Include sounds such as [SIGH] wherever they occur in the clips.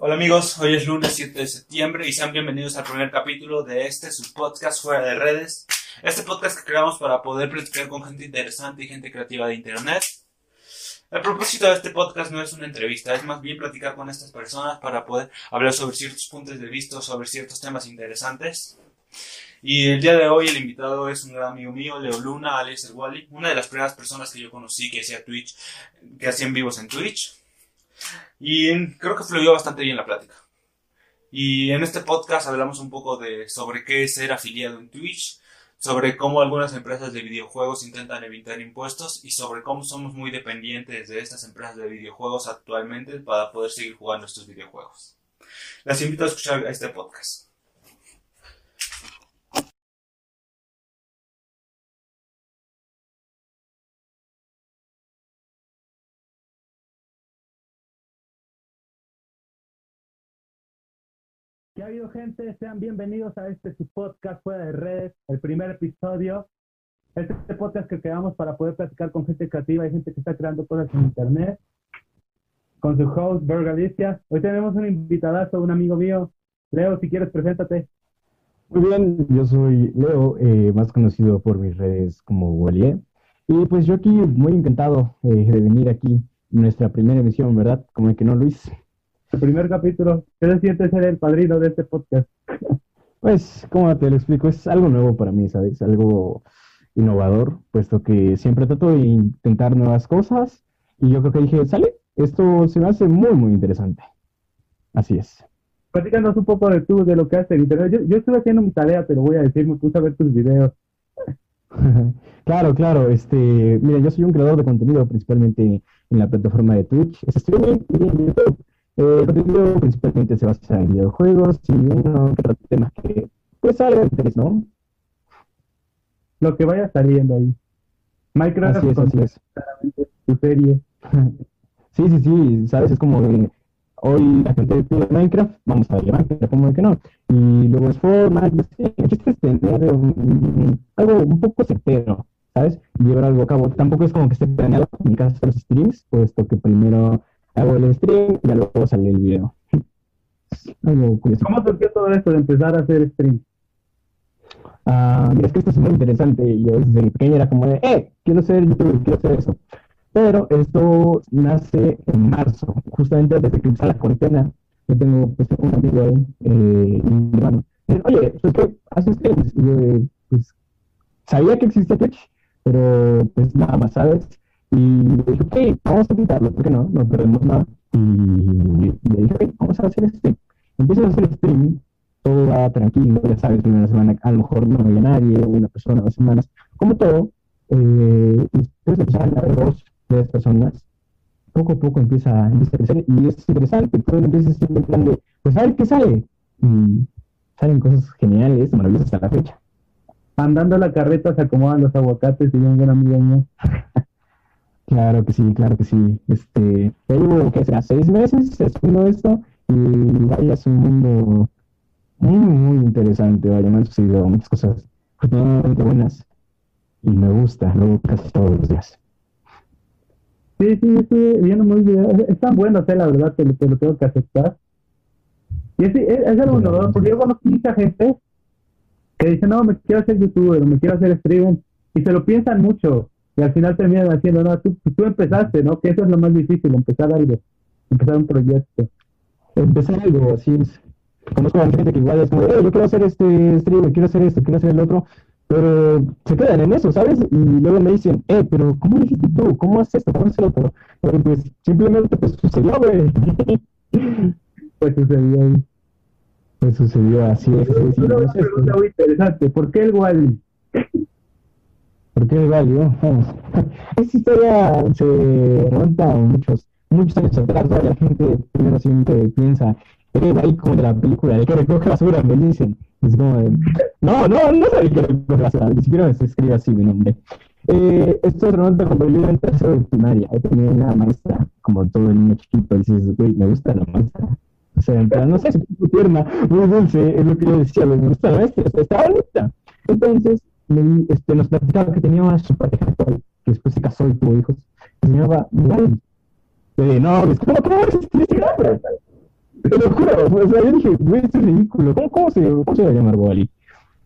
Hola amigos, hoy es lunes 7 de septiembre y sean bienvenidos al primer capítulo de este su podcast fuera de redes. Este podcast que creamos para poder platicar con gente interesante y gente creativa de internet. El propósito de este podcast no es una entrevista, es más bien platicar con estas personas para poder hablar sobre ciertos puntos de vista, sobre ciertos temas interesantes. Y el día de hoy el invitado es un gran amigo mío, Leo Luna, Alex Wally, una de las primeras personas que yo conocí que hacía Twitch, que hacían vivos en Twitch. Y creo que fluyó bastante bien la plática. Y en este podcast hablamos un poco de sobre qué es ser afiliado en Twitch, sobre cómo algunas empresas de videojuegos intentan evitar impuestos y sobre cómo somos muy dependientes de estas empresas de videojuegos actualmente para poder seguir jugando estos videojuegos. Les invito a escuchar este podcast. ¿Qué ha habido, gente? Sean bienvenidos a este su podcast fuera de redes, el primer episodio. Este, podcast que creamos para poder platicar con gente creativa y gente que está creando cosas en internet. Con su host, Ber Galicia. Hoy tenemos un invitadazo, un amigo mío. Leo, si quieres, preséntate. Muy bien, yo soy Leo, eh, más conocido por mis redes como Walier. Y pues yo aquí muy encantado eh, de venir aquí nuestra primera emisión, ¿verdad? Como el que no, Luis el primer capítulo. ¿Qué se siente ser el padrino de este podcast? [LAUGHS] Pues, como te lo explico, es algo nuevo para mí, ¿sabes? Algo innovador, puesto que siempre trato de intentar nuevas cosas y yo creo que dije, sale, esto se me hace muy, muy interesante. Así es. Platícanos un poco de tú, de lo que haces Yo, yo estuve haciendo mi tarea, te lo voy a decir, me puse a ver tus videos. [LAUGHS] claro, claro, este, mira, yo soy un creador de contenido principalmente en la plataforma de Twitch, es streaming y en YouTube. Eh, el video principalmente se basa en videojuegos y uno que otro tema que pues sale de interés, ¿no? Lo que vaya saliendo ahí. Minecraft así es, así es. tu serie. [LAUGHS] sí, sí, sí, sabes, es como de hoy la gente pide Minecraft, vamos a ver Minecraft, como que no. Y luego es Fortnite, sí, el chiste es tener algo un poco certero, ¿sabes? Y llevar algo a cabo. Tampoco es como que esté planeado en mi caso los streams, puesto que primero hago el stream y luego sale el video. [LAUGHS] ¿Cómo surgió todo esto de empezar a hacer stream? Ah, es que esto es muy interesante. Yo desde pequeño era como de, eh, quiero ser youtuber, quiero hacer eso. Pero esto nace en marzo, justamente desde que empezó la cuarentena. Yo tengo pues, un amigo ahí, eh, y hermano. Oye, pues qué haces streams. Y yo, pues, sabía que existía Twitch, pero pues nada más, ¿sabes? Y le dije, ok, vamos a intentarlo, ¿por qué no? No perdemos nada. Y le dije, ok, vamos a hacer este. Empiezo a hacer streaming, todo va tranquilo, ya sabes, primera semana a lo mejor no había nadie, una persona, dos semanas, como todo. Eh, y después empezaron a haber dos, tres personas. Poco a poco empieza, empieza a crecer y es interesante, todo empieza a en plan de, pues a ver qué sale. Y salen cosas geniales, maravillosas hasta la fecha. Andando la carreta se acomodan los aguacates y un buen amigo mío. [LAUGHS] Claro que sí, claro que sí. Este, ya llevo, que sea, seis meses haciendo esto y vaya, es un mundo muy, muy interesante. Vaya, me han sucedido muchas cosas afortunadamente buenas y me gusta, luego casi todos los días. Sí, sí, sí, viendo muy bien. Es, tan bueno la verdad, que lo, lo tengo que aceptar. Y es, es, algo nuevo, porque yo conozco mucha gente que dice, no, me quiero hacer youtuber, me quiero hacer streamer, y se lo piensan mucho y al final terminan haciendo, no, tú, tú empezaste, ¿no? Que eso es lo más difícil, empezar algo, empezar un proyecto. Empezar algo, así es. Conozco a gente que igual es como, eh, yo quiero hacer este stream, quiero hacer esto, quiero hacer el otro, pero se quedan en eso, ¿sabes? Y luego me dicen, eh, pero ¿cómo lo hiciste tú? ¿Cómo haces esto? ¿Cómo haces el otro? Pero pues simplemente pues sucedió, güey. [LAUGHS] pues sucedió ahí. Pues sucedió así. Es, es, una pregunta muy interesante, ¿por qué el Wally? Porque es válido. [LAUGHS] Esta historia se remonta muchos, muchos años atrás. La gente primero siempre piensa, es ahí como de la película, el que recoge basura, me dicen. Es como de, no, no, no sabía que recoge basura, ni siquiera se escribe así mi nombre. Eh, esto se remonta cuando yo era en tercero de primaria. Yo tenía una maestra, como todo el niño chiquito, y dices, güey, me gusta la maestra. O sea, no sé, es muy tierna, muy dulce, es lo que yo decía, me gusta la maestra, está bonita. Entonces, este, nos platicaba que tenía una su pareja que después se casó y tuvo hijos, se llamaba Wally. Eh, no, es como, ¿cómo es este nombre? Te lo juro, o sea, yo dije, güey, esto es ridículo, ¿cómo, cómo, se, cómo se va a llamar Wally?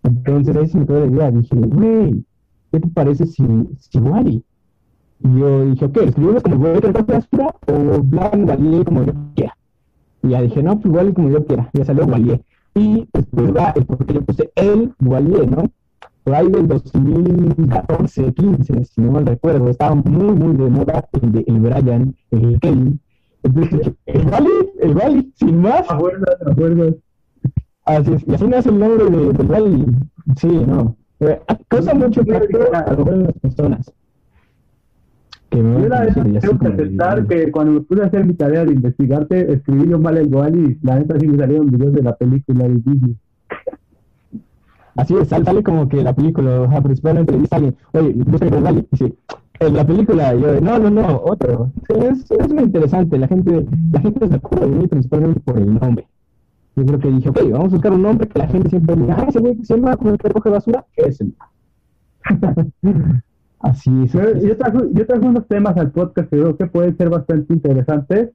Entonces ahí se me quedó la idea, dije, güey, ¿qué te parece si, si Wally? Y yo dije, ok, escribimos como voy a la basura o Blan como yo quiera. Y ya dije, no, pues Wally como yo quiera, ya salió Wally. Y después va, es porque yo puse el Wally, ¿no? Por ahí del 2014, 15, si no mal recuerdo, estaba muy, muy de moda el de el Brian, el. Entonces, el Wally, el Wally, sin más. acuerdas, ¿te acuerdas? Así es, y así nace el nombre de, de Wally. Sí, no. Eh, Causa mucho impacto a las personas. Que me Yo la verdad tengo que aceptar que cuando me puse a hacer mi tarea de investigarte, escribí yo mal el Wally y la neta sí me salieron videos de la película de Disney. Así es, sale, sale como que la película, ajá, principalmente dice alguien, oye, busca el Wally, dice, en la película, yo, no, no, no, otro. Sí, es, es muy interesante, la gente, la gente se acuerda de mí principalmente por el nombre. Yo creo que dije, ok, vamos a buscar un nombre que la gente siempre diga, ah, ese güey que se llama como el que recoge basura, es el. [LAUGHS] Así es. Yo, yo, trajo, yo trajo unos temas al podcast que creo que pueden ser bastante interesantes,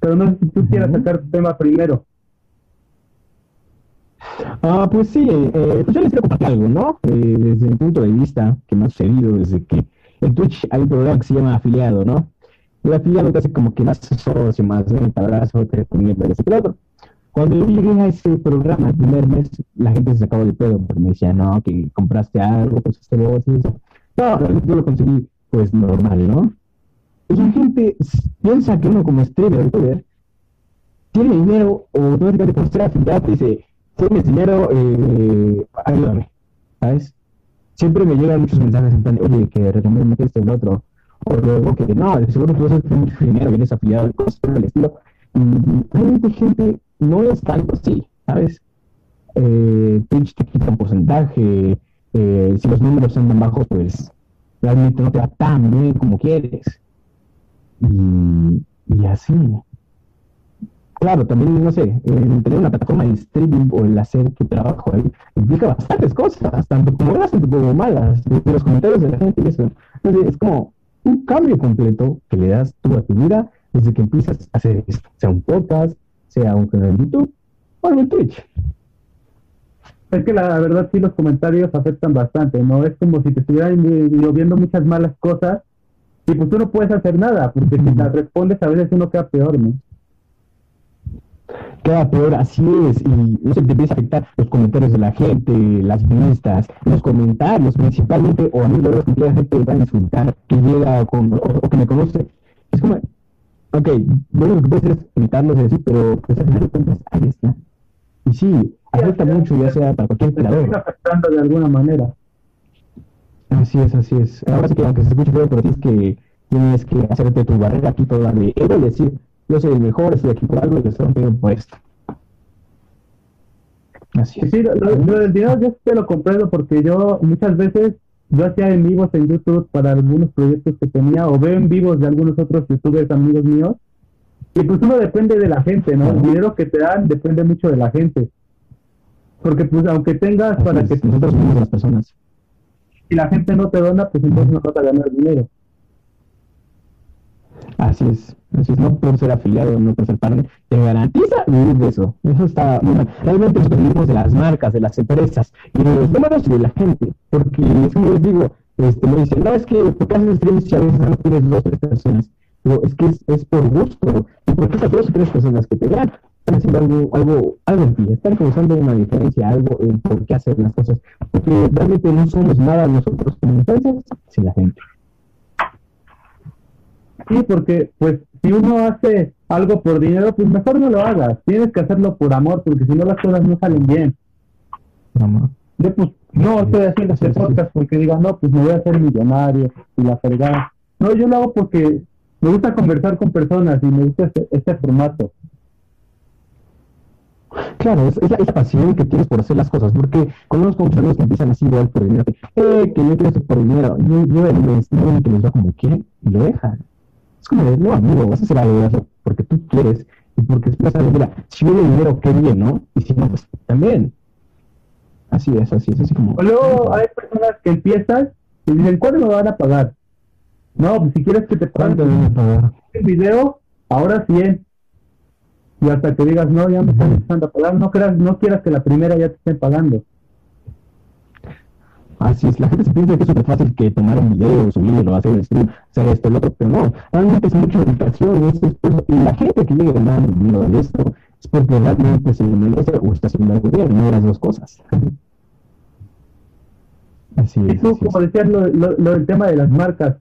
pero no sé si tú quieras Ujú. sacar tu tema primero. Ah, pues sí, eh, pues yo les quiero compartir algo, ¿no? Eh, desde mi punto de vista, que me ha sucedido desde que en Twitch hay un programa que se llama afiliado, ¿no? El afiliado te hace como que más socio, más venta, abrazo, te recomienda ese otro. Cuando yo llegué a ese programa el primer mes, la gente se sacaba de pedo porque me decía, no, que compraste algo, pues este voz y eso. No, yo lo conseguí, pues normal, ¿no? Y la gente piensa que uno como streamer, youtuber, tiene dinero o automáticamente por ser afiliado te dice, tienes dinero, eh, ayúdame, ¿sabes? Siempre me llegan muchos mensajes en plan, oye, que recomiendo esto y lo otro, o luego que no, de seguro tú vas a tener dinero y eres afiliado, cosas por el estilo. Y realmente, gente, no es tanto así, ¿sabes? Eh, Twitch te quita un porcentaje, eh, si los números son tan bajos, pues realmente no te va tan bien como quieres. Y, y así. Claro, también, no sé, el tener una plataforma de streaming o el hacer tu trabajo ahí implica bastantes cosas, tanto como buenas como malas, de los comentarios de la gente y eso. Entonces, es como un cambio completo que le das tú a tu vida desde que empiezas a hacer esto, sea un podcast, sea un canal de YouTube o en Twitch. Es que la verdad sí los comentarios afectan bastante, ¿no? Es como si te estuvieran eh, lloviendo muchas malas cosas y pues tú no puedes hacer nada, porque si las respondes a veces uno queda peor, ¿no? Queda peor, así es, y no se te empieza a afectar los comentarios de la gente, las vistas, los comentarios principalmente, o a mí luego que llega gente va a insultar, que llega con, o, o que me conoce, es como, ok, lo que puedes hacer es evitarlos y así, pero pues al final de cuentas, ahí está. Y sí, afecta mucho, ya sea para cualquier Te creador. afectando de alguna manera. Así es, así es. Ahora sí que aunque se escuche feo, pero tienes que, tienes que hacerte tu barrera aquí toda de ego y decir, yo soy el mejor, estoy aquí por algo y lo estoy rompiendo por esto. Así es. sí, lo, lo- del dinero yo te lo comprendo porque yo muchas veces yo hacía en vivos en YouTube para algunos proyectos que tenía o veo en vivos de algunos otros youtubers amigos míos y pues uno depende de la gente, ¿no? El dinero que te dan depende mucho de la gente. Porque pues aunque tengas para que Nosotros somos las personas. si la gente no te dona, pues entonces no vas a ganar dinero. Así es. Así es. No por ser afiliado, no por ser partner, te garantiza vivir de eso. Eso está mal. Realmente nos de las marcas, de las empresas y de los números y de la gente. Porque es como les digo, este, me dicen, no, es que ¿por qué haces streams si a veces no tienes dos o tres personas? Pero es que es, es por gusto. Y porque esas dos o tres personas que te vean están haciendo algo, algo, algo en ti, están causando una diferencia, algo en por qué hacer las cosas. Porque realmente no somos nada nosotros como empresas sin la gente. Sí, porque pues si uno hace algo por dinero, pues mejor no lo hagas. Tienes que hacerlo por amor, porque si no las cosas no salen bien. Yo pues no estoy haciendo Sí, este sí. podcast porque diga, no, pues me voy a hacer millonario y la fregada. No, yo lo hago porque me gusta conversar con personas y me gusta este, este formato. Claro, es, es la, esa pasión que tienes por hacer las cosas, porque conozco muchos amigos que empiezan así igual por dinero, que, eh, que yo quiero esto por dinero, yo, yo les digo que les va como quieren y lo dejan. Es como de, no, amigo, vas a hacer algo porque tú quieres y porque después sabes, mira, si viene dinero, qué bien, ¿no? Y si no, pues también. Así es, así es, así como. O luego hay personas que empiezan y dicen, ¿cuándo me van a pagar? No, pues si quieres que te paguen el video, ahora 100. y hasta que digas, no, ya me están empezando a pagar, no, creas, no quieras que la primera ya te estén pagando. Así es, la gente se piensa que es súper fácil que tomar un video, subirlo, hacer el stream, hacer esto, lo otro, pero no, realmente es mucha educación, es, es, y la gente que llega ganando dinero de esto es porque realmente se merece o está haciendo algo bien, no las dos cosas. Así es. Tú, como decías, lo, lo, lo, del tema de las marcas,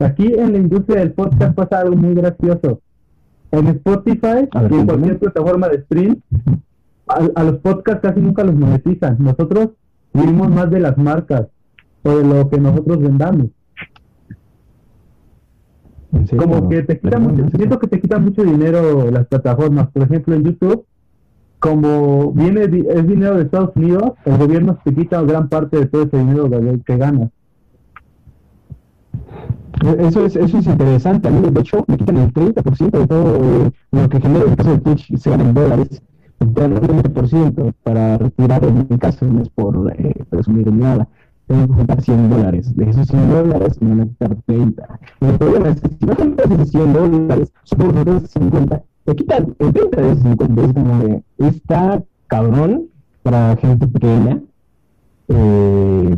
aquí en la industria del podcast pasa algo muy gracioso. En Spotify y en cualquier plataforma de stream, a, a los podcasts casi nunca los monetizan. Nosotros vivimos más de las marcas o de lo que nosotros vendamos. Como que te quita mucho, siento que te quita mucho dinero las plataformas. Por ejemplo, en YouTube, como viene es dinero de Estados Unidos, el gobierno te quita gran parte de todo ese dinero que, que ganas. Eso es, eso es interesante. A mí, de hecho, me quitan el 30% de todo eh, lo que genera el caso de Twitch, se gana en dólares el 20% para retirar en mi caso, no es por eh, presumir nada. Tengo que juntar 100 dólares. De esos 100 dólares me van a quitar 30. Y el problema es que si no juntas esos 100 dólares, supongo que 50, te quitan el 30 de esos 50. Es como de, está cabrón para gente pequeña. Eh,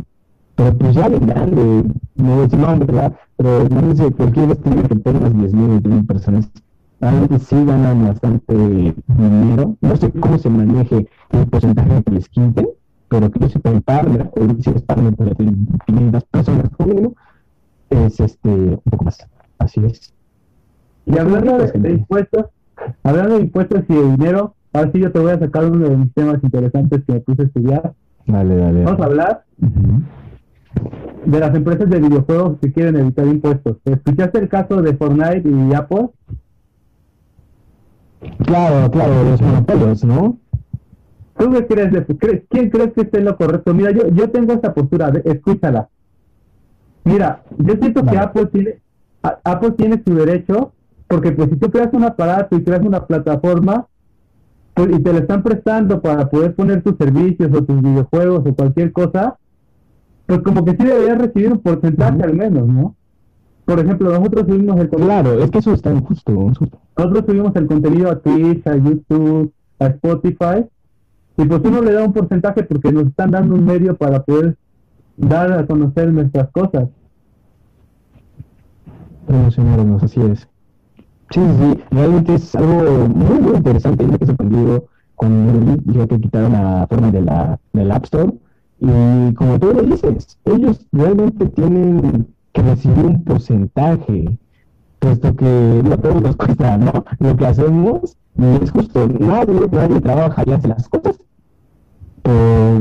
pero pues ya de grande, no es nombre, ¿verdad? Pero imagínense, cualquier vez tiene que tener unas 10.000, 20.000 personas realmente sí ganan bastante dinero. No sé cómo se maneje el porcentaje que les quiten, pero que yo sepa el partner, si es partner para 500 personas como mínimo, es este, un poco más. Así es. Y hablando de, impuestos, hablando de impuestos y de dinero, ahora sí yo te voy a sacar uno de mis temas interesantes que me puse a estudiar. Dale, dale. Vamos a hablar de las empresas de videojuegos que quieren evitar impuestos. ¿Escuchaste el caso de Fortnite y Apple? Claro, claro, los monopolios, ¿no? ¿Tú qué crees de ¿Quién crees que esté en lo correcto? Mira, yo, yo tengo esta postura, escúchala. Mira, yo siento que Apple tiene, Apple tiene su derecho, porque pues si tú creas un aparato y creas una plataforma, pues, y te lo están prestando para poder poner tus servicios o tus videojuegos o cualquier cosa, pues como que sí deberías recibir un porcentaje al menos, ¿no? Por ejemplo, nosotros subimos el contenido. Claro, es que eso está injusto. Nosotros subimos el contenido a Twitch, a YouTube, a Spotify, y pues uno le da un porcentaje porque nos están dando un medio para poder dar a conocer nuestras cosas. Promocionarnos, así es. Sí, sí, realmente es algo muy, muy interesante. Yo me sorprendido cuando ya que quitaron la forma de la, del App Store. Y como tú lo dices, ellos realmente tienen que recibir un porcentaje, puesto que no todos nos cuesta, ¿no? Lo que hacemos y es justo, nadie, nadie trabaja y hace las cosas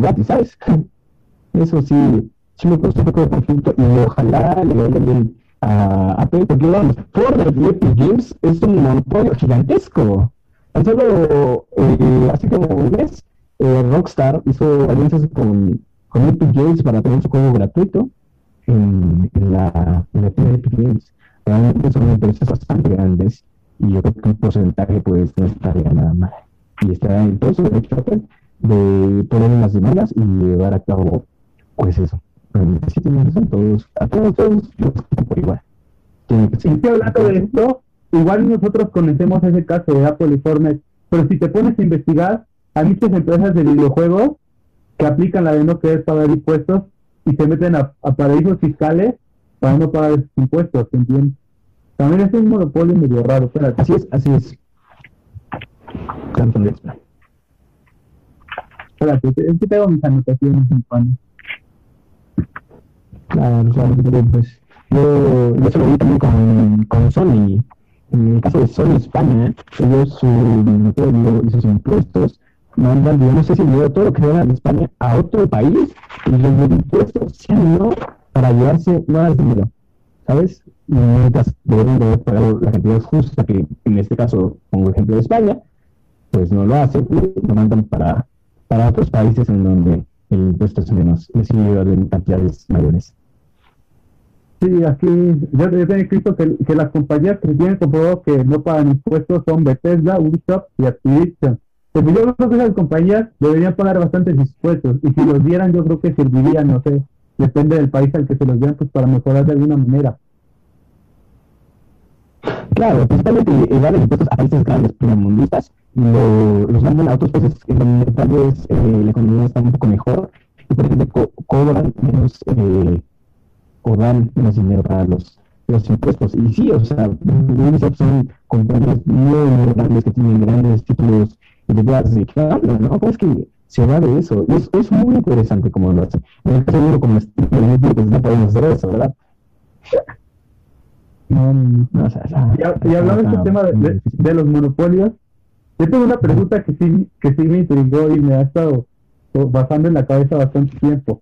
gratis, ¿sabes? [LAUGHS] Eso sí, sí me costó un poco de conflicto y ojalá le vaya bien a Apple, porque vamos, Fortnite y Epic Games es un monopolio gigantesco. Tan solo eh, hace como un eh, Rockstar hizo alianzas con, con Epic Games para tener su juego gratuito en, en la, en la Games. Realmente son empresas bastante grandes y yo creo que un porcentaje pues no estaría nada mal. Y está en todo su derecho de poner unas demandas y llevar a cabo pues eso. Realmente sí tienen razón todos, a todos, todos los por igual. Sí, hablando de esto, igual nosotros conocemos ese caso de Apple y Fortnite, pero si te pones a investigar, hay muchas empresas de videojuegos que aplican la de no querer pagar impuestos y se meten a, paraísos fiscales para no pagar impuestos, ¿entiendes? También es un monopolio medio raro, espérate. Así es, así es. Espérate, es que tengo mis anotaciones en pan. Claro, claro, pues yo, yo se lo vi también con, con Sony. En el caso de Sony España, ellos su monopolio y sus impuestos mandan, yo no sé si dio todo lo que se en España a otro país y los impuestos sean no para llevarse más dinero, ¿sabes? Mientras deben de pagado la cantidad justa, que en este caso, como ejemplo de España, pues no lo hacen lo mandan para, para otros países en donde el impuesto es menos, y de cantidades mayores. Sí, aquí yo tengo escrito que, que, las compañías que tienen comprobado que no pagan impuestos son Bethesda, Ubisoft y Activision. Yo creo que esas compañías deberían pagar bastantes impuestos y si los dieran yo creo que servirían, no sé, depende del país al que se los dieran, pues para mejorar de alguna manera. Claro, principalmente evaden impuestos a países grandes primermundistas lo, los mandan a otros países en donde tal vez eh, la economía está un poco mejor y por co cobran menos eh, o dan menos dinero para los, los impuestos. Y sí, o sea, son compañías muy, muy grandes que tienen grandes títulos de de claro, ¿no? ¿Cómo es que se va de eso? Y es, es muy interesante cómo lo hacen. En el caso de como pues no podemos hacer eso, ¿verdad? [LAUGHS] No, no, o sea, y, y hablando de este tema de, de, de, los monopolios, yo tengo una pregunta que sí, que sí me intrigó y me ha estado basando en la cabeza bastante tiempo.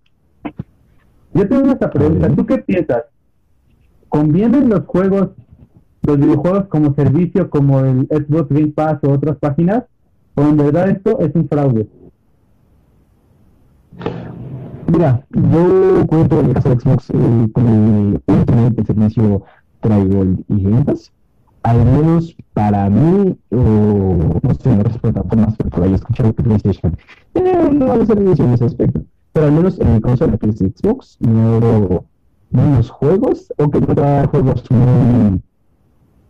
Yo tengo esta pregunta, ¿tú qué piensas? ¿Convienen los juegos, los videojuegos como servicio, como el Xbox Game Pass o otras páginas? ¿O en verdad esto es un fraude? Mira, yo cuento en el caso de Xbox eh, con el, el servicio Tribal y Pass al menos para mí, o no sé, en otras plataformas, porque haya escuchado que PlayStation tiene un servicio en ese aspecto, pero al menos en mi consola, que es Xbox, no menos juegos, o que no da juegos muy...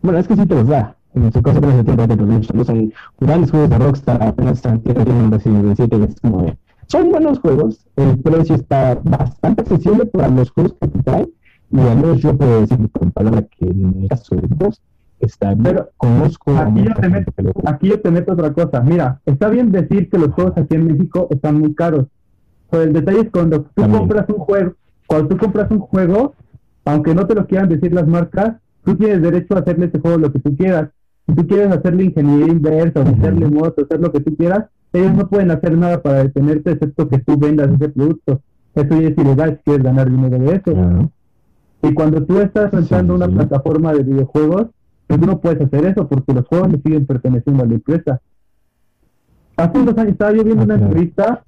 Bueno, es que sí te los da. En su caso, pero tiempo de no son grandes juegos de Rockstar, apenas tienen Resident 7, es como de, son buenos juegos, el precio está bastante accesible para los juegos que traen, y al menos yo puedo decir con palabra que en el caso de Xbox, está Pero conozco aquí yo, te meto, aquí yo te meto otra cosa. Mira, está bien decir que los juegos aquí en México están muy caros. Pero el detalle es cuando tú compras un juego, cuando tú compras un juego, aunque no te lo quieran decir las marcas, tú tienes derecho a hacerle ese juego lo que tú quieras. Si tú quieres hacerle ingeniería inversa, o hacerle motos, hacer lo que tú quieras, ellos no pueden hacer nada para detenerte excepto que tú vendas ese producto. Eso ya es ilegal si quieres ganar dinero de eso. Y cuando tú estás entrando una plataforma de videojuegos, pues no puedes hacer eso porque los juegos le siguen perteneciendo a la empresa. Hace unos años estaba yo viendo una entrevista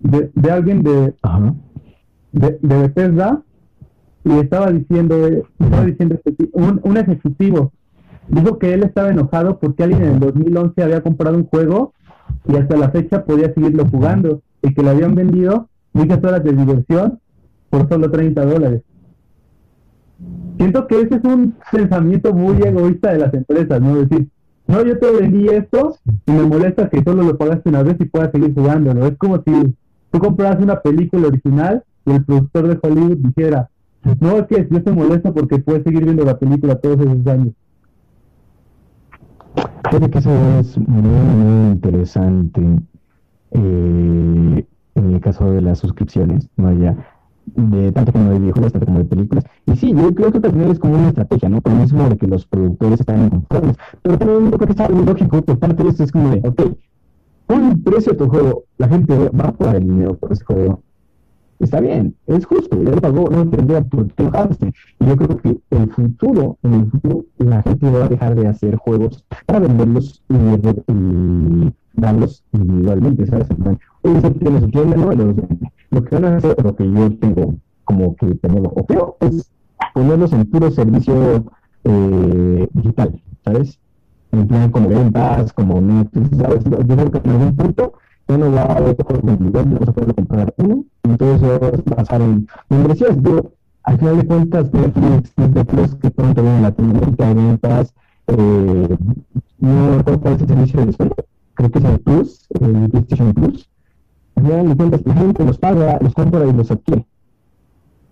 de, de alguien de, de, de Bethesda y estaba diciendo, estaba diciendo este un, un ejecutivo dijo que él estaba enojado porque alguien en el 2011 había comprado un juego y hasta la fecha podía seguirlo jugando y que le habían vendido muchas horas de diversión por solo 30 dólares. Siento que ese es un pensamiento muy egoísta de las empresas, ¿no? Decir, no, yo te vendí esto y me molesta que solo lo pagaste una vez y puedas seguir jugándolo. Es como si tú compras una película original y el productor de Hollywood dijera, no, es que yo te molesto porque puedes seguir viendo la película todos esos años. Creo que eso es muy, muy interesante eh, en el caso de las suscripciones, ¿no? Ya de tanto como de videojuegos, tanto como de películas. Y sí, yo creo que también es como una estrategia, ¿no? Por lo mismo de que los productores están conformes. Pero también creo que está muy lógico por parte de esto, es como de, ok, pon un precio a tu juego, la gente va a pagar el dinero por ese juego. Está bien, es justo, ya lo pagó, no tendría por qué enojarse. Y yo creo que el futuro, en el futuro, la gente va a dejar de hacer juegos para venderlos y, y darlos individualmente, ¿sabes? Oye, si tiene su tienda, no, los vende lo que van a hacer, lo que yo tengo como que tenerlo o creo, es ponerlos en puro servicio eh, digital, ¿sabes? En plan como ventas, como Netflix, ¿sabes? Yo creo que en algún punto ya no va a haber juegos individuales, vamos a poder comprar uno, y entonces va a basar en inversiones. Pero al final de cuentas, Netflix, Netflix, que pronto viene la Latinoamérica, ventas, eh, no recuerdo cuál es el servicio de descuento, creo que es el Plus, el PlayStation Plus, al cuentas la gente los paga, los compra y los adquiere.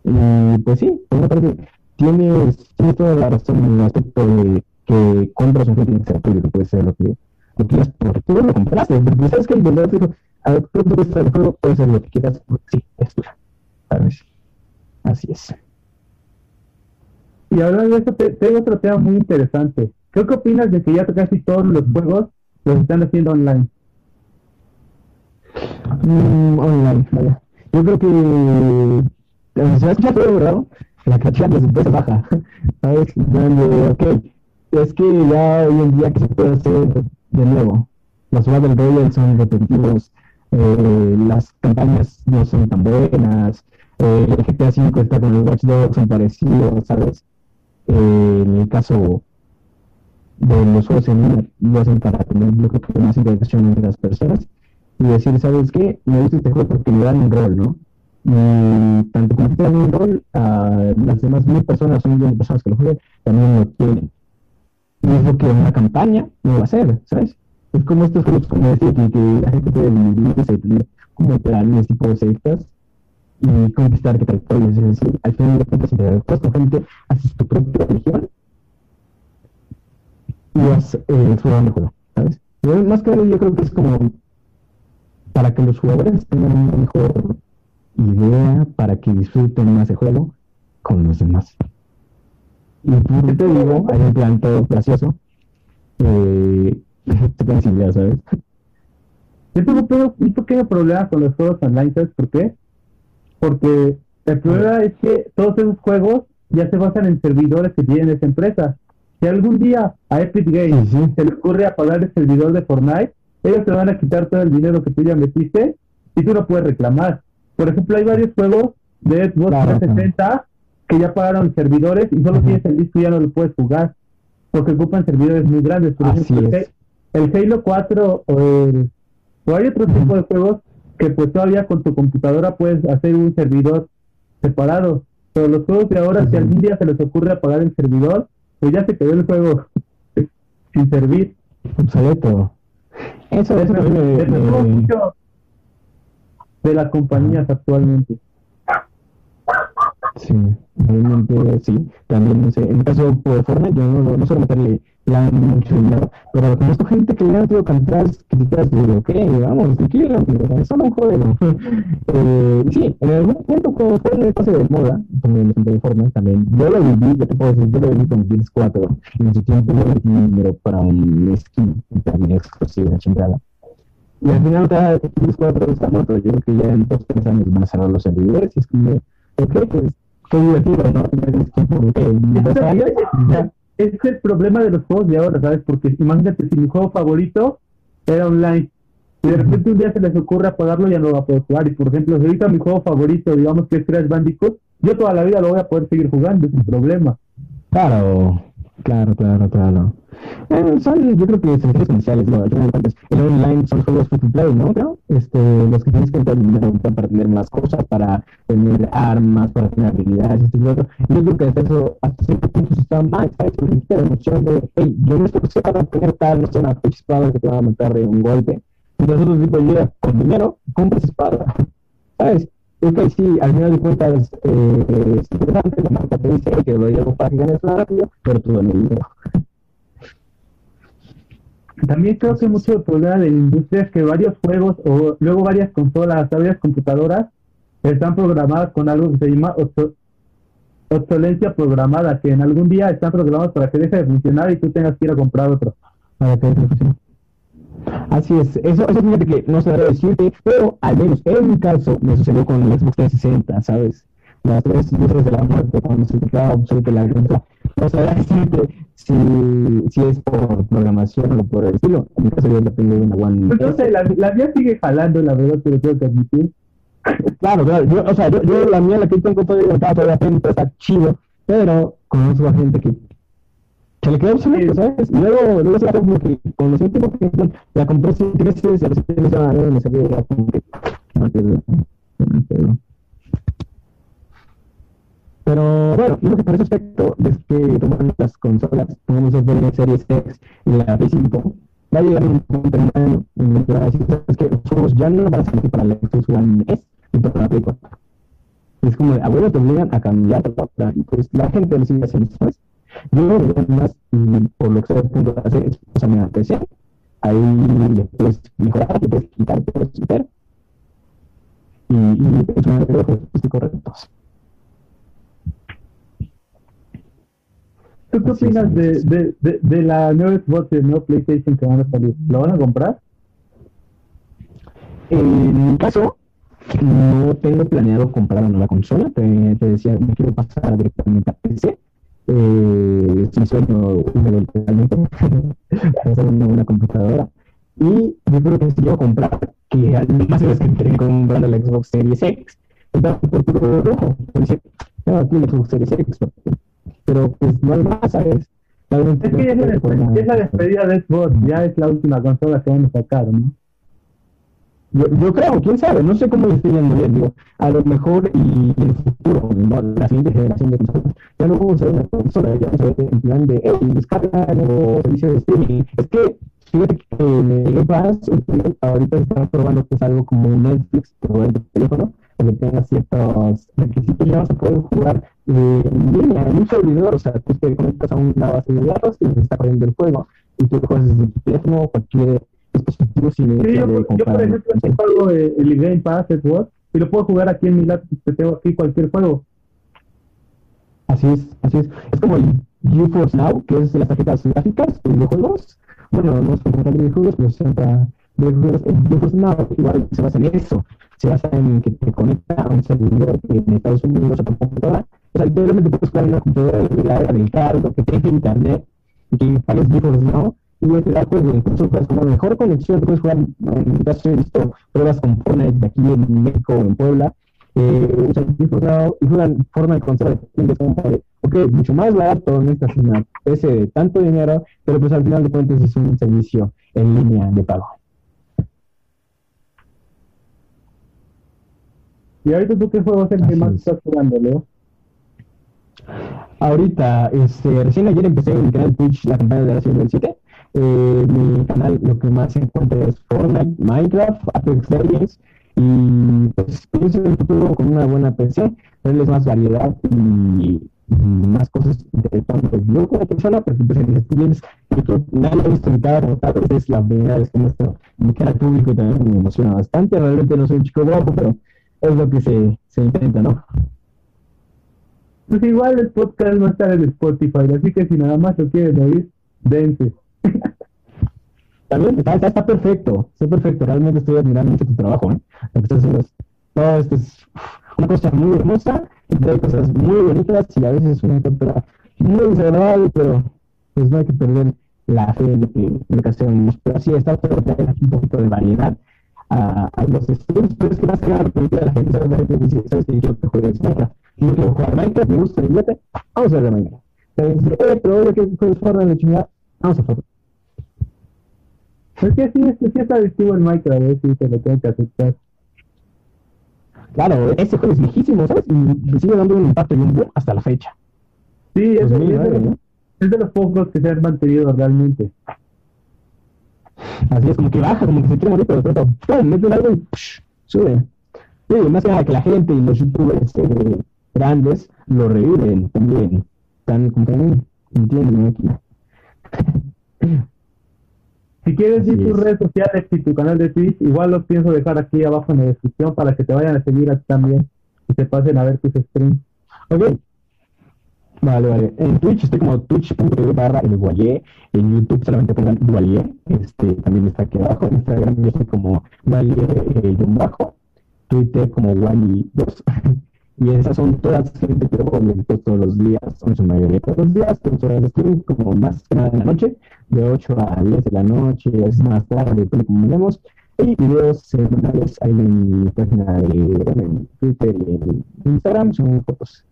Y pues sí, por una parte, tienes, toda la razón en el aspecto de que compras un juego que puede ser lo que, quieras, porque tú lo compraste, porque sabes que el verdad dijo, a ver, tú cuesta el juego, ser lo que quieras, sí, es tuya, ¿sabes? Así es. Y hablando de eso, tengo otro tema muy interesante. ¿Qué opinas de que ya casi todos los juegos los están haciendo online? Mm, online, vaya. Yo creo que se va a escuchar todo, ¿verdad? La cantidad de empresas baja. [LAUGHS] ¿Sabes? ok, es que ya hoy en día que se puede hacer de nuevo. Los Battle Royale son repetitivos, eh, las campañas no son tan buenas, eh, el GTA V está con los Watch Dogs, son parecidos, ¿sabes? Eh, en el caso de los juegos en línea, lo hacen para tener, yo creo que más interacción entre las personas y decir, ¿sabes qué? Me gusta este juego porque me dan un rol, ¿no? Y tanto como te dan un rol, a las demás mil personas o un millón de personas que lo jueguen, también lo tienen mismo que una campaña no va a ser, ¿sabes? Es como estos clubs como este, que, la gente puede tener como planes tipo sectas y conquistar territorios. Es decir, al final de cuentas, si te con gente, haces tu propia religión y vas eh, el juego, ¿sabes? Yo, más que yo creo que es como para que los jugadores tengan una mejor idea, para que disfruten más el juego con los demás. Y por te digo, hay un plan todo gracioso. Eh, te ¿sabes? Yo tengo un pequeño problema con los juegos online, ¿sabes por qué? Porque el problema es que todos esos juegos ya se basan en servidores que tienen esa empresa. Si algún día a Epic Games se le ocurre apagar el servidor de Fortnite, ellos te van a quitar todo el dinero que tú ya metiste y tú no puedes reclamar. Por ejemplo, hay varios juegos de Xbox 360 que ya pagaron servidores y solo tienes el disco y ya no lo puedes jugar porque ocupan servidores muy grandes. Por ejemplo, el Halo 4 o el o hay otro tipo de juegos que pues todavía con tu computadora puedes hacer un servidor separado. Pero los juegos de ahora, si algún día se les ocurre apagar el servidor, pues ya se quedó el juego [LAUGHS] sin servir. Obsoleto. Eso, eso me, mucho de las compañías actualmente. Sí, realmente sí. También, no sé, en el caso de Fortnite, yo no, no suelo meterle ya mucho dinero, pero conozco gente que le ha tenido cantar críticas de, ok, vamos, tranquilo, es solo un juego. [LAUGHS] eh, sí, en algún momento cuando fue el pase de moda, también de Fortnite también, yo lo viví, yo te puedo decir, yo lo viví con Gears 4, y en su tiempo yo metí dinero para un skin, también exclusivo, la chingada. Y al final, cada Gears 4 está muerto, yo creo que ya en dos, tres años van a cerrar los servidores, y es como, ok, pues fue divertido, ¿no? Es el problema de los juegos de ahora, ¿sabes? Porque imagínate, si mi juego favorito era online, y de repente un día se les ocurre apagarlo, ya no va a poder jugar. Y por ejemplo, si ahorita mi juego favorito, digamos que es Crash Bandicoot, yo toda la vida lo voy a poder seguir jugando, es un problema. Claro, claro, claro, claro. Son, yo creo que son esenciales, ¿no? El online son juegos free to ¿no? Este, los que tienes que entrar para tener más cosas, para tener armas, para tener habilidades, y todo. Yo creo que eso hasta cierto punto está mal, ¿sabes? Porque la emoción de, hey, yo no estoy para tener tal, no sé, una espada que te va a matar de un golpe. Y nosotros, tipo, llega con dinero, compras espada, [LAUGHS] ¿sabes? Ok, sí, al final de cuentas eh, es interesante, la marca te dice que lo llevo para que ganes rápido, pero tú dame dinero. [LAUGHS] También creo que mucho el problema de la industria es que varios juegos o luego varias consolas, varias computadoras están programadas con algo que se llama obsolencia programada, que en algún día están programadas para que deje de funcionar y tú tengas que ir a comprar otro. Para que Así es, eso, eso fíjate que no se debe decirte, pero al menos en mi caso me sucedió con el Xbox 360, ¿sabes? Las tres luces de la muerte cuando se quedaba obsoleta la cuenta. No sabía decirte si, si es por programación o por el estilo. En mi caso yo tengo una One. Entonces, la, la mía sigue jalando, la verdad, pero tengo que admitir. Claro, claro. Yo, o sea, yo, yo la mía, la que tengo todavía, todavía está chido, pero conozco a gente que se le quedó obsoleto, ¿sabes? Y luego, luego se la como que con los últimos que la compré sin tres y a los tres ya me salió ya como que no pero, bueno, yo creo que por ese aspecto es que toman las consolas, pongamos el Series X y la P5, va a llegar un punto en el que va a decir, es que los juegos ya no van a salir para la Xbox One S y para la Play 4. Es como, abuelo, te obligan a cambiar la y pues la gente lo sigue haciendo, ¿sabes? Yo, además, y por lo que se punto hacer es pasarme a PC. Ahí le puedes mejorar, le puedes quitar, le puedes quitar. Y, y es de los correctos. ¿Tú qué opinas de, de, de, de, la nueva Xbox y el nuevo PlayStation que van a salir? ¿Lo van a comprar? En mi caso, no tengo planeado comprar una nueva consola. Te, te decía, me quiero pasar directamente a PC eh, un sueño húmedo totalmente hacer una buena computadora. Y yo creo que si yo comprar, que además es que entré comprando la Xbox Series X, estaba por puro rojo. Dice, no, aquí la Xbox Series X, pero pues no hay más, ¿sabes? Es que ya es la, despedida de Xbox, ya es la última consola que van a sacar, ¿no? Yo, creo, quién sabe, no sé cómo le estoy yendo bien, digo, a lo mejor y, en el futuro, ¿no? la siguiente generación de consolas, ya no vamos a una consola, ya vamos a ver en plan de, hey, descarga nuevo servicio de streaming. Es que, fíjate que en el ahorita están probando que es algo como Netflix, pero tu teléfono, que tenga ciertos requisitos, ya vas a poder jugar eh, en línea, en un servidor, o sea, tú te conectas a una base de datos y se está corriendo el juego, y tú lo juegas desde tu teléfono, cualquier Sí, yo, yo, por ejemplo, juego eh, el Game Pass, Word, y lo puedo jugar aquí en mi laptop, que tengo aquí cualquier juego. Así es, así es. Es como el GeForce Now, que es las tarjetas gráficas de videojuegos. Bueno, no es como de videojuegos, pero se trata de videojuegos. El GeForce Now igual se basa en eso. Se basa en que te conecta a un servidor en Estados Unidos a tu computadora. O sea, literalmente puedes jugar en una computadora de la del cargo, que tenga internet, y que pagues GeForce Now y te da juego, incluso juegas con mejor conexión, puedes jugar, en caso he visto pruebas con Fortnite de aquí en México o en Puebla, eh, y juegan forma de consola, es como de, ok, mucho más barato, no estás una PC de tanto dinero, pero pues al final de cuentas es un servicio en línea de pago. ¿Y ahorita tú qué juegos es el que más estás jugando, Leo? Ahorita, este, recién ayer empecé en el canal Twitch la campaña de la Ciudad 7 eh, mi canal lo que más se encuentra es Fortnite, Minecraft, Apex Legends y pues pienso en el futuro con una buena PC, darles más variedad y, más cosas interesantes. Yo como persona, por ejemplo, en streams, YouTube, nadie ha visto mi cara como tal, es la primera vez que muestro mi cara público y también me emociona bastante. Realmente no soy un chico guapo, pero es lo que se, se intenta, ¿no? Pues igual el podcast no está en Spotify, así que si nada más lo quieres oír, dense. También está, está, perfecto, está perfecto. Realmente estoy admirando mucho tu trabajo. ¿eh? Lo que estás haciendo es, todo esto es una cosa muy hermosa, hay cosas muy bonitas y a veces una cosa muy desagradable, pero pues no hay que perder la fe en lo que, lo que hacemos. Pero así está, pero traer aquí un poquito de variedad a, a los estudios, pero es que más que nada, porque la gente la gente dice, ¿sabes que yo te juego Minecraft? Yo quiero jugar Minecraft, me gusta, vamos a ver Minecraft. Pero, eh, pero ahora que juegas Fortnite, la chingada, vamos a Fortnite. Es que sí, es que sí es adictivo el Minecraft, ¿eh? sí, se lo tengo que aceptar. Claro, ese juego es viejísimo, ¿sabes? Y sigue dando un impacto y un boom hasta la fecha. Sí, es, de, es de los pocos que se han mantenido realmente. Así es, como que baja, como que se quiere morir, pero de pronto, ¡pum! meten algo y psh, sube. Sí, más que nada que la gente y los youtubers eh, grandes lo reviven también. Están como que entienden aquí. [LAUGHS] Si quieres ver tus redes sociales y tu canal de Twitch, igual los pienso dejar aquí abajo en la descripción para que te vayan a seguir aquí también y se pasen a ver tus streams. Ok. Vale, vale. En Twitch estoy como twitch.tv barra el Guayé. En YouTube solamente pongan Guayé. Este también está aquí abajo. En Instagram yo estoy como Guayé eh, bajo. Twitter como Wally2. [LAUGHS] Y esas son todas gente que pues, todos los días, son su mayoría todos los días, tres horas de streaming, como más que nada en la noche, de 8 a 10 de la noche, es más tarde, como vemos. Y videos semanales ahí en mi página de en Twitter y en Instagram, son fotos.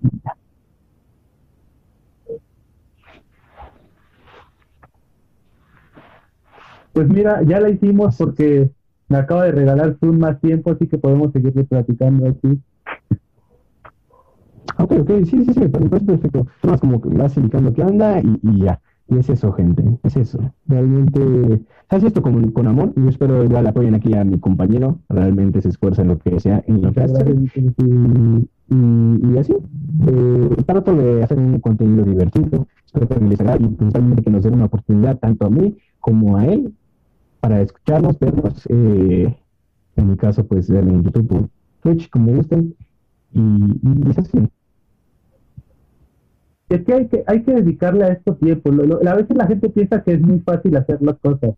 Pues mira, ya la hicimos porque me acaba de regalar Zoom más tiempo, así que podemos seguir platicando aquí. Ok, ok, sí, sí, sí, perfecto. Más como que vas indicando qué onda y, y, ya. Y es eso, gente, es eso. Realmente, ¿sabes esto con, con amor? Yo espero igual apoyen aquí a mi compañero. Realmente se esfuerza en lo que sea, en lo que hace. Y, y, así. Eh, trato de hacer un contenido divertido. Espero que les haga y principalmente que nos den una oportunidad tanto a mí como a él para escucharnos, vernos. Eh, en mi caso, pues verme en YouTube Twitch, como gusten. Y, y es así es que hay que, hay que dedicarle a esto tiempo. a veces la gente piensa que es muy fácil hacer las cosas.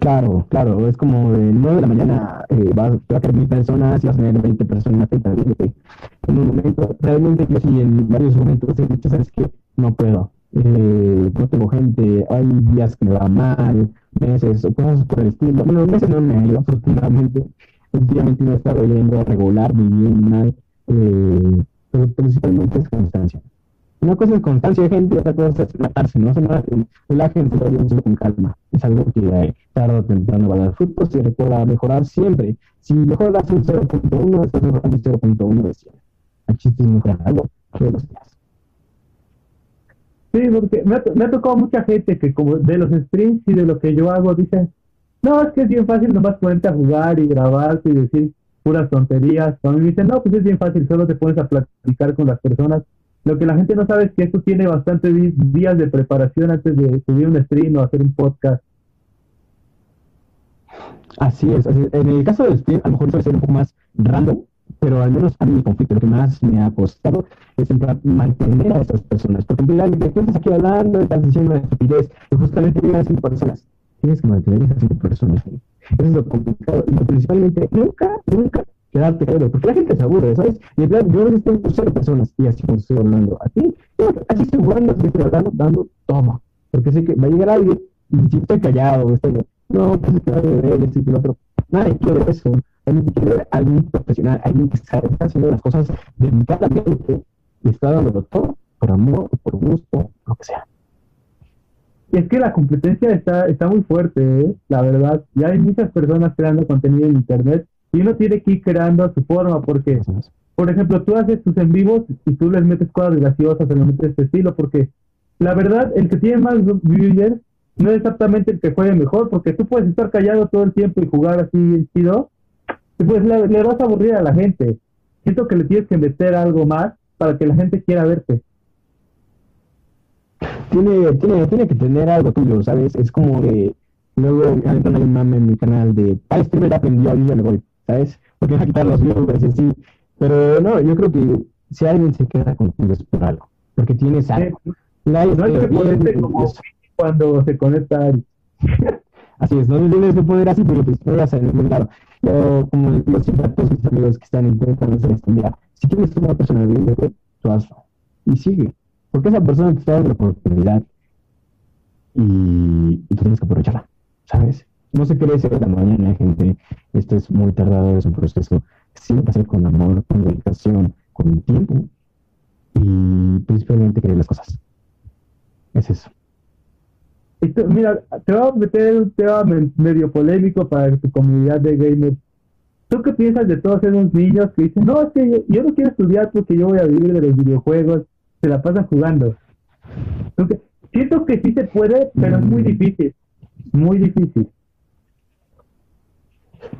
Claro, claro, es como de 9 de la mañana eh, vas, a tener mil personas y vas a tener 20 personas en un momento. Realmente yo sí en varios momentos he dicho, ¿sabes qué? No puedo. Eh, no tengo gente, hay días que me va mal, meses o cosas por el estilo. Bueno, meses no me ha ido, afortunadamente. Últimamente no he estado yendo regular, muy bien, mal. Eh, pero principalmente es constancia. Una cosa es constancia de gente y otra cosa es matarse, ¿no? La gente lo con calma. Es algo que tarde o temprano va a dar frutos y recuerda mejorar siempre. Si mejoras un 0.1, estás mejorando un 0.1 de 100. El chiste es mejorar algo todos los. Sí, porque me ha, tocado mucha gente que como de los streams y de lo que yo hago dicen, no, es que es bien fácil nomás ponerte a jugar y grabarte y decir puras tonterías. Cuando me dicen, no, pues es bien fácil, solo te pones a platicar con las personas. Lo que la gente no sabe es que esto tiene bastantes días de preparación antes de subir un stream o hacer un podcast. Así es. En el caso del stream, a lo mejor suele ser un poco más random, pero al menos a mí el conflicto, lo que más me ha costado es mantener a esas personas. Porque ¿de qué estás aquí hablando? Estás diciendo una estupidez. Y justamente llegan cinco personas. Tienes que mantener a esas cinco personas. Eso es lo complicado. Y principalmente, nunca, nunca quedarte callado. Porque la gente se aburre, ¿sabes? Y en plan, yo a veces tengo cero personas y así como estoy hablando a ti. Así estoy jugando, estoy hablando, dando todo. Porque sé que va a llegar alguien y si estoy callado, estoy, no, pues que va a ver, esto y lo otro. Nadie quiere eso alguien quiere alguien profesional, alguien que está haciendo las cosas dedicadamente y está dándolo todo por amor, por gusto, lo que sea. Y es que la competencia está, está muy fuerte, ¿eh? la verdad. Ya hay muchas personas creando contenido en Internet y uno tiene que ir creando a su forma porque, por ejemplo, tú haces tus en vivos y tú les metes cosas graciosas, le metes este estilo, porque la verdad, el que tiene más viewers no es exactamente el que juegue mejor, porque tú puedes estar callado todo el tiempo y jugar así en chido, pues le, le, vas a aburrir a la gente. Siento que le tienes que meter algo más para que la gente quiera verte. Tiene, tiene, tiene que tener algo tuyo, ¿sabes? Es como de. Luego hay un mame en mi canal de. Ah, streamer aprendió y yo le voy, ¿sabes? Porque va a quitar los viewers y así. Pero no, yo creo que si alguien se queda contigo es por algo. Porque tienes algo. La no que ponerte como cuando se conecta Así es, no tienes que poner así porque te vas en ningún lado. Yo, como los siempre a todos mis amigos que están intentando mira, si quieres una persona brillante, tú hazlo. Y sigue. Porque esa persona te está dando la oportunidad y, y tienes que aprovecharla, ¿sabes? No se crece de la mañana, gente. Esto es muy tardado, es un proceso. Siempre hacer con amor, con dedicación, con tiempo y principalmente querer las cosas. Es eso. Esto, mira, te voy a meter un tema medio polémico para tu comunidad de gamers. ¿Tú qué piensas de todos esos niños que dicen, no, es que yo, no quiero estudiar porque yo voy a vivir de los videojuegos, se la pasan jugando? siento que sí se puede, pero es muy difícil, muy difícil.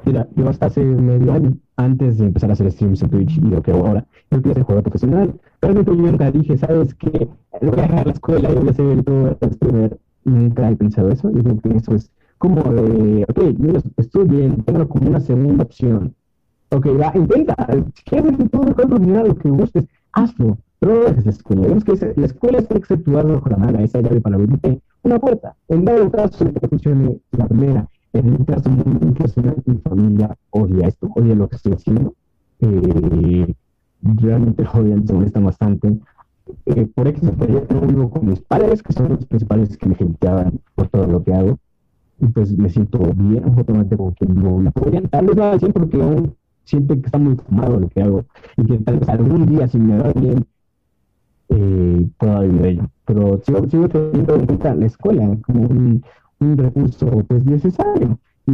Mira, yo hasta hace medio año, antes de empezar a hacer streams en Twitch y lo que ahora, yo quería ser jugador profesional. Realmente yo nunca dije, ¿sabes qué? Voy a dejar la escuela y voy a ser todo streamer nunca he pensado eso. Yo creo que eso es como de, ok, niños, estudien, tengan como una segunda opción. Ok, va, intenta, si quieres todo el lo que gustes, hazlo, pero no la escuela. Que la escuela es que ser tu bajo la mala, esa llave para abrirte una puerta. En dado caso de que funcione la primera, en el caso muy personal, mi familia odia esto, odia lo que estoy haciendo. Eh, realmente odian, se molestan bastante eh, por X yo vivo con mis padres, que son los principales que me genteaban por todo lo que hago. Y pues me siento bien, automáticamente como que no me apoyan. Tal vez no 100 porque aún siento que está muy fumado lo que hago. Y que tal vez algún día, si me va bien, eh, pueda. Pero sigo, sigo teniendo en cuenta la escuela como un, un recurso pues necesario. Y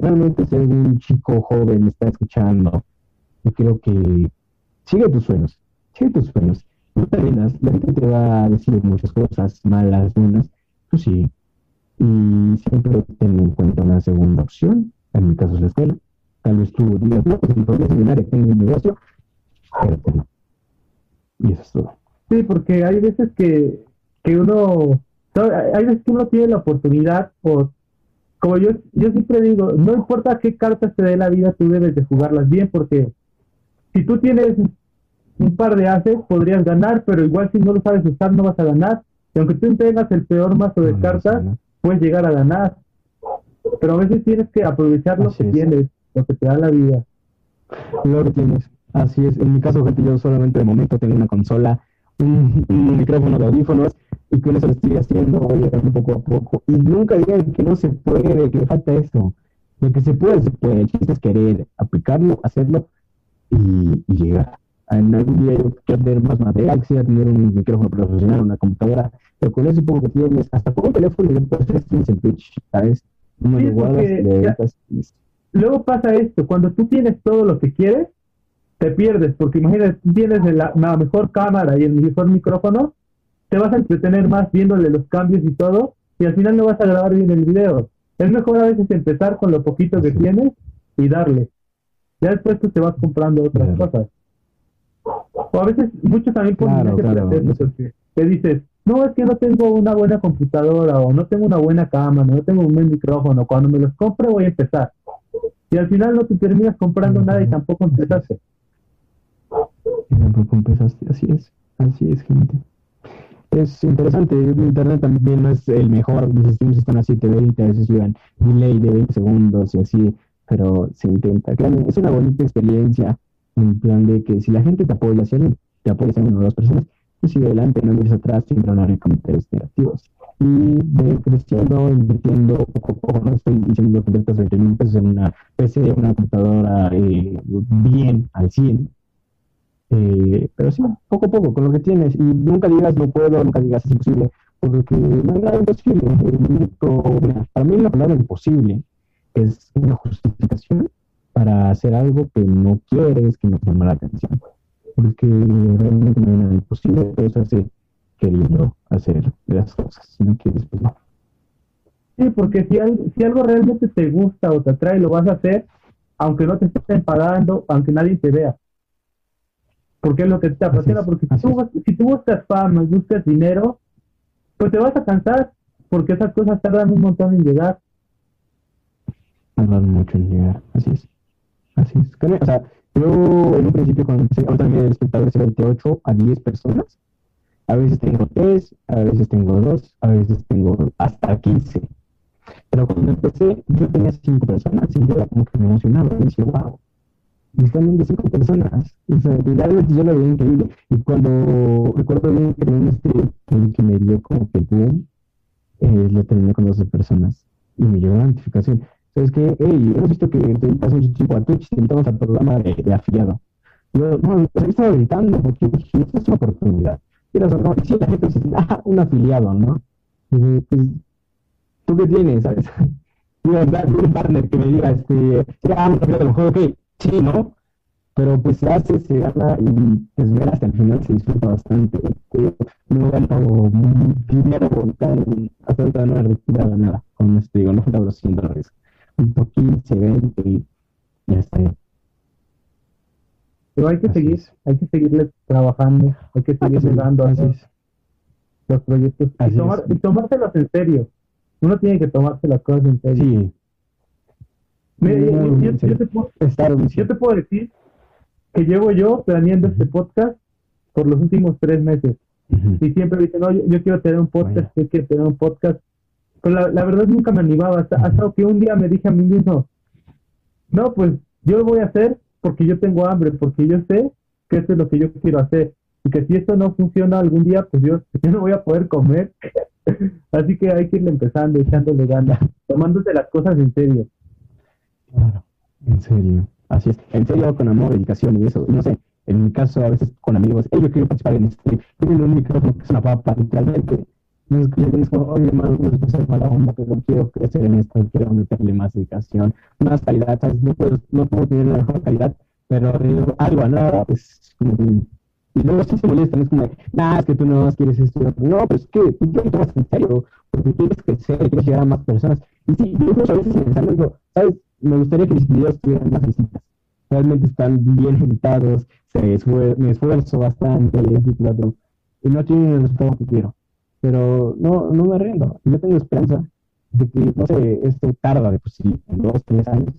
realmente si algún chico joven está escuchando, yo creo que sigue tus sueños, sigue tus sueños no terminas, la gente te va a decir muchas cosas, malas, buenas, pues sí. Y siempre ten en cuenta una segunda opción, en mi caso es la escuela. Tal vez tú digas, no, pues mi es seminario, tengo un negocio, pero. Y eso es todo. Sí, porque hay veces que, que uno, hay veces que uno tiene la oportunidad, o como yo, yo siempre digo, no importa qué cartas te dé la vida, tú debes de jugarlas bien, porque si tú tienes un par de haces podrías ganar, pero igual si no lo sabes usar no vas a ganar. Y aunque tú tengas el peor mazo de cartas, puedes llegar a ganar. Pero a veces tienes que aprovechar lo que tienes, lo que te da la vida. Lo que tienes. Así es. En mi caso, gente, yo solamente de momento tengo una consola, un, micrófono de audífonos y con eso lo estoy haciendo, poco a poco. Y nunca digan que no se puede, que falta esto. De que se puede, se puede. El chiste es querer aplicarlo, hacerlo y llegar en algún día yo quiero tener más material, quisiera tener un micrófono profesional, una computadora, pero con ese poco que tienes, hasta con un teléfono, y puedes hacer streams en Twitch, ¿sabes? No Sí, lo guardas, le y. Luego pasa esto, cuando tú tienes todo lo que quieres, te pierdes, porque imagínate, tienes la, la mejor cámara y el mejor micrófono, te vas a entretener más viéndole los cambios y todo, y al final no vas a grabar bien el video. Es mejor a veces empezar con lo poquito que Sí. tienes y darle. Ya después tú te vas comprando otras Claro. cosas. O a veces, muchos también ponen Claro, claro, te dices, no, es que no tengo una buena computadora, o no tengo una buena cámara, no tengo un buen micrófono, cuando me los compre voy a empezar. Y al final no te terminas comprando nada y tampoco empezaste. Y tampoco empezaste, así es, así es, gente. Es interesante, internet también no es el mejor, mis streams están a 720, a veces llevan delay de 20 segundos y así, pero se intenta. Créanme, es una bonita experiencia, en plan de que si la gente te apoya, si alguien te apoya, si una o dos personas, pues sigue adelante, no mires atrás, siempre van a comentarios negativos. Y de creciendo, invirtiendo poco a poco, no estoy diciendo que inviertas 20 mil pesos en una PC, una computadora eh, bien, al 100, eh, pero sí, poco a poco, con lo que tienes. Y nunca digas no puedo, nunca digas es imposible, porque no hay nada imposible. Para mí la palabra imposible es una justificación para hacer algo que no quieres, que no te llama la atención. Porque realmente no hay nada imposible, todo se queriendo hacer las cosas. Si no quieres, pues no. Sí, porque si, al- si algo realmente te gusta o te atrae, lo vas a hacer, aunque no te estén pagando, aunque nadie te vea. Porque es lo que te apasiona, porque si tú, si tú buscas fama y buscas dinero, pues te vas a cansar, porque esas cosas tardan un montón en llegar. tardan mucho en llegar. Así es. Así es. O sea, yo en un principio cuando empecé, ahorita mi espectadores era 28 a 10 personas. A veces tengo 3, a veces tengo 2, a veces tengo hasta 15. Pero cuando empecé, yo tenía 5 personas y yo era como que me emocionaba. Y decía, wow, me están viendo 5 personas. O sea, realmente yo lo veía increíble. Y cuando recuerdo bien que en este, el que me dio como que boom, eh, lo terminé con 12 personas. Y me llegó la notificación. ¿Sabes qué? Hey, hemos visto que te dedicas un chico a Twitch, te invitamos al programa de, de afiliado. Yo, no, sea, yo estaba gritando porque dije, esta es una oportunidad. Quieras o no, y la gente dice, ah, un afiliado, ¿no? Y pues, ¿tú qué tienes, sabes? [LAUGHS] Y un partner que me diga, este, ah, un afiliado, a lo mejor, ok, sí, ¿no? Pero pues se hace, se gana y pues ver hasta el final se disfruta bastante. Este, no gano dinero tan, hasta ahorita no he retirado nada. Con este, digo, no fue los 100 dólares. Un poquito, 20 y ya está. Pero hay que Así seguir, hay que seguirle trabajando, hay que seguirle seguir, dando así los, es. los proyectos Así y, tomar, es. y tomárselos en serio. Uno tiene que tomarse las cosas en serio. Sí, yo- te puedo- estar yo te puedo decir que llevo yo planeando este podcast por los últimos tres meses. Ujú. Y siempre dicen, no, yo, yo quiero tener un podcast, yo quiero tener un podcast. Pero la, la verdad nunca me animaba, hasta, hasta que un día me dije a mí mismo, no, pues yo lo voy a hacer porque yo tengo hambre, porque yo sé que esto es lo que yo quiero hacer. Y que si esto no funciona algún día, pues yo, [LAUGHS] yo no voy a poder comer. [LAUGHS] Así que hay que ir empezando, echándole ganas, tomándose las cosas en serio. Claro, en serio. Así es. En serio, con amor, dedicación y eso. No sé, en mi caso, a veces con amigos, "Hey, yo quiero participar en este. Tienen un micrófono que es una papa, literalmente. No es que yo digo, oye, hermano, no es ser mala onda, pero quiero crecer en esto, quiero meterle más dedicación, más calidad, ¿sabes? No puedo, no puedo tener la mejor calidad, pero eh, algo a nada, pues, Y luego sí se molestan, es como, nah, es que tú no más quieres esto. No, pues es que tú te tomas en serio, porque quieres crecer, quieres llegar a más personas. Y sí, yo incluso a veces pensando, digo, ¿sabes? Me gustaría que mis videos tuvieran más visitas. Realmente están bien editados, se esfuer- me esfuerzo bastante, esto y no tienen el resultado que quiero. Pero no, no me rindo. Yo tengo esperanza de que, no sé, esto tarda, de pues sí, en dos, tres años,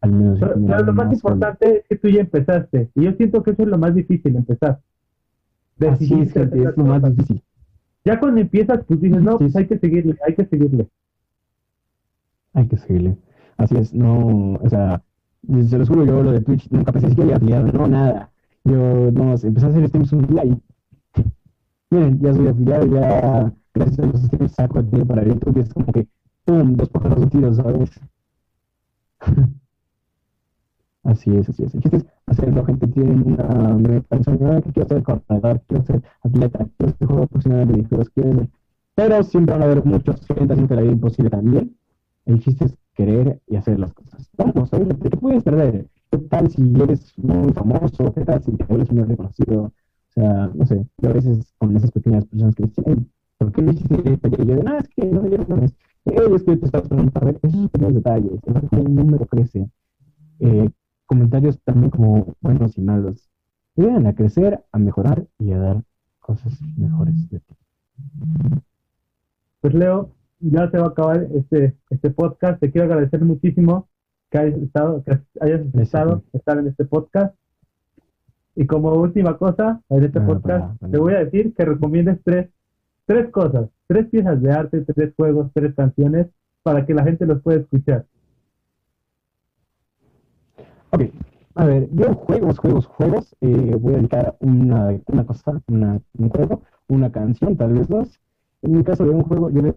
al menos. Pero, lo más más importante es que tú ya empezaste. Y yo siento que eso es lo más difícil, empezar. Así es, es lo más difícil. Ya cuando empiezas, pues dices, no, pues hay que seguirle, hay que seguirle. Hay que seguirle. Así es, no, o sea, se los juro, yo lo de Twitch nunca pensé que iba a afiliado, no, nada. Yo, no, empecé a hacer streams un día y, [LAUGHS] miren, ya soy afiliado, ya, gracias a los streams saco el dinero para YouTube y es como que, pum, dos pájaros de un tiro, ¿sabes? [LAUGHS] Así es, así es. El chiste es hacerlo. Gente tiene una meta que quiero ser corredor, quiero ser atleta, quiero ser jugador profesional de videojuegos, quiero Pero siempre van a haber muchos gente haciendo la vida imposible también. El chiste es querer y hacer las cosas. Vamos, ver, ¿qué puedes perder? ¿Qué tal si eres muy famoso? ¿Qué tal si te vuelves muy reconocido? O sea, no sé, yo a veces con esas pequeñas personas que dicen, ¿por qué no hiciste esto? Y yo de, no, es que no me dieron no, es que te estás poniendo a ver esos pequeños detalles, es como un número crece. Eh, comentarios también como buenos y malos. Ayudan a crecer, a mejorar y a dar cosas mejores de ti. Pues Leo, ya se va a acabar este, este podcast. Te quiero agradecer muchísimo que hayas estado, que hayas estado estar en este podcast. Y como última cosa, en este ah, podcast, te voy a decir que recomiendes tres, tres cosas, tres piezas de arte, tres juegos, tres canciones, para que la gente los pueda escuchar. Ok, a ver, yo juegos, juegos, juegos, eh, voy a dedicar una, una cosa, una, un juego, una canción, tal vez dos, en el caso de un juego, yo les,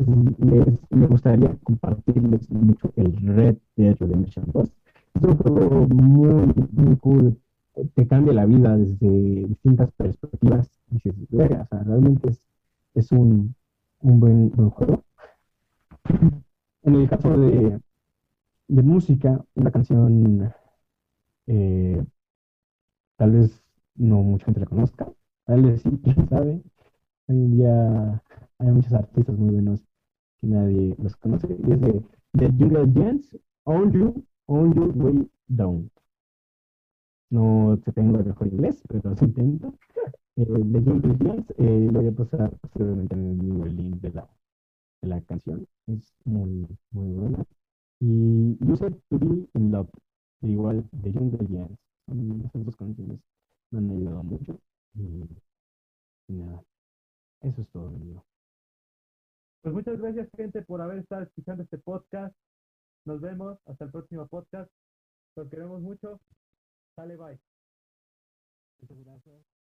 me gustaría compartirles mucho el Red Dead Redemption 2. Es un juego muy, muy cool, te cambia la vida desde distintas perspectivas. Dices, o sea, realmente es, es un, un buen, buen juego. En el caso de, de música, una canción eh, tal vez no mucha gente la conozca, tal vez sí, [LAUGHS] quién sabe. Hoy en día hay muchos artistas muy buenos que nadie los conoce. Y es de, de Jungle Gents, On You, On Your Way Down. No te tengo el mejor inglés, pero se intento. Eh, de Jungle Gents, eh, lo voy a pasar posteriormente en el link de la, de la canción. Es muy, muy buena. Y You Said To Be In Love, igual de Jungle Gents. Esas dos canciones me han ayudado mucho. Y, y nada, eso es todo, amigo. Pues muchas gracias, gente, por haber estado escuchando este podcast. Nos vemos hasta el próximo podcast. Los queremos mucho. Sale, bye. Muchas gracias.